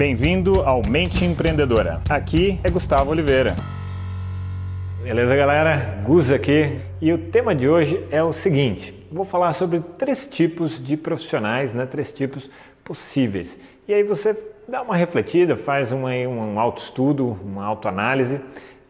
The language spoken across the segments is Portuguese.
Bem-vindo ao Mente Empreendedora. Aqui é Gustavo Oliveira. Beleza, galera? Gus aqui. E o tema de hoje é o seguinte: vou falar sobre três tipos de profissionais, né? Três tipos possíveis. E aí você dá uma refletida, faz uma, um autoestudo, uma autoanálise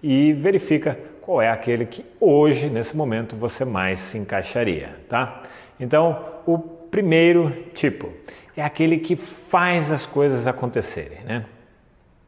e verifica qual é aquele que hoje, nesse momento, você mais se encaixaria, tá? Então, o primeiro tipo é aquele que faz as coisas acontecerem, né?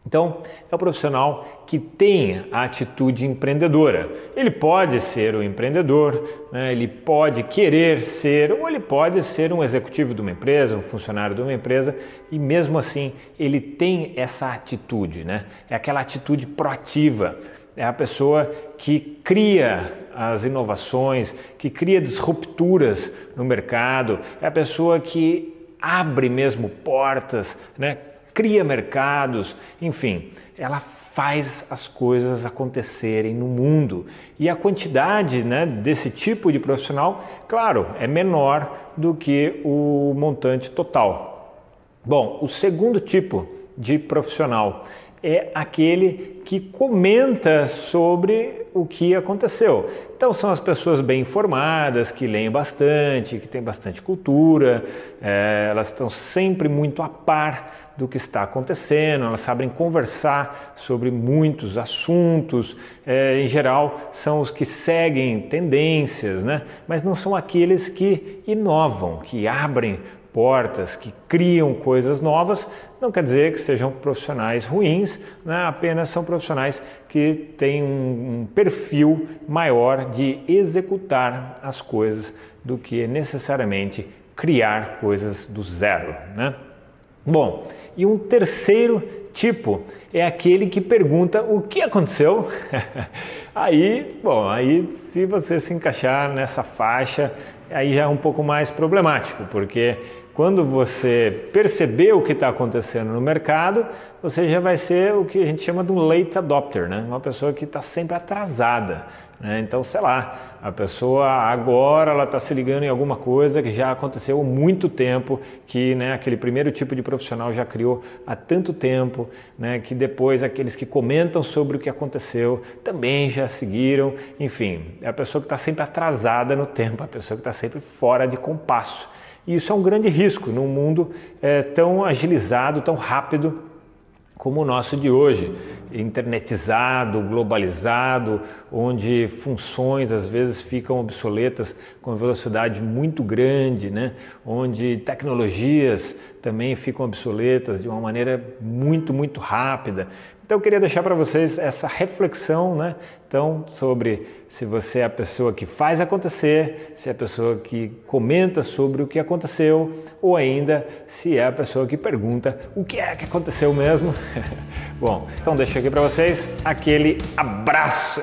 Então, é o profissional que tem a atitude empreendedora. Ele pode ser um empreendedor, né? ele pode querer ser, ou ele pode ser um executivo de uma empresa, um funcionário de uma empresa, e mesmo assim ele tem essa atitude, né? é aquela atitude proativa. É a pessoa que cria as inovações, que cria disrupturas no mercado, é a pessoa que abre mesmo portas, né? cria mercados, enfim, ela faz as coisas acontecerem no mundo. E a quantidade né, desse tipo de profissional, claro, é menor do que o montante total. Bom, o segundo tipo de profissional é aquele que comenta sobre o que aconteceu. Então, são as pessoas bem informadas, que leem bastante, que têm bastante cultura, é, elas estão sempre muito a par do que está acontecendo, elas sabem conversar sobre muitos assuntos, é, em geral são os que seguem tendências, né? mas não são aqueles que inovam, que abrem portas, que criam coisas novas, não quer dizer que sejam profissionais ruins, né? apenas são profissionais que têm um, perfil maior de executar as coisas do que necessariamente criar coisas do zero. Né? Bom, e um terceiro tipo é aquele que pergunta o que aconteceu. aí, bom, aí se você se encaixar nessa faixa, aí já é um pouco mais problemático, porque quando você perceber o que está acontecendo no mercado, você já vai ser o que a gente chama de um late adopter, né? uma pessoa que está sempre atrasada. Né? Então, sei lá, a pessoa agora ela está se ligando em alguma coisa que já aconteceu há muito tempo, que né, aquele primeiro tipo de profissional já criou há tanto tempo, né, que depois aqueles que comentam sobre o que aconteceu também já seguiram. Enfim, é a pessoa que está sempre atrasada no tempo, a pessoa que está sempre fora de compasso. E isso é um grande risco num mundo é, tão agilizado, tão rápido como o nosso de hoje, internetizado, globalizado, onde funções às vezes ficam obsoletas com velocidade muito grande, né? onde tecnologias também ficam obsoletas de uma maneira muito, muito rápida. Então eu queria deixar para vocês essa reflexão, né? Então, sobre se você é a pessoa que faz acontecer, se é a pessoa que comenta sobre o que aconteceu, ou ainda se é a pessoa que pergunta o que é que aconteceu mesmo. Bom, então deixo aqui para vocês aquele abraço.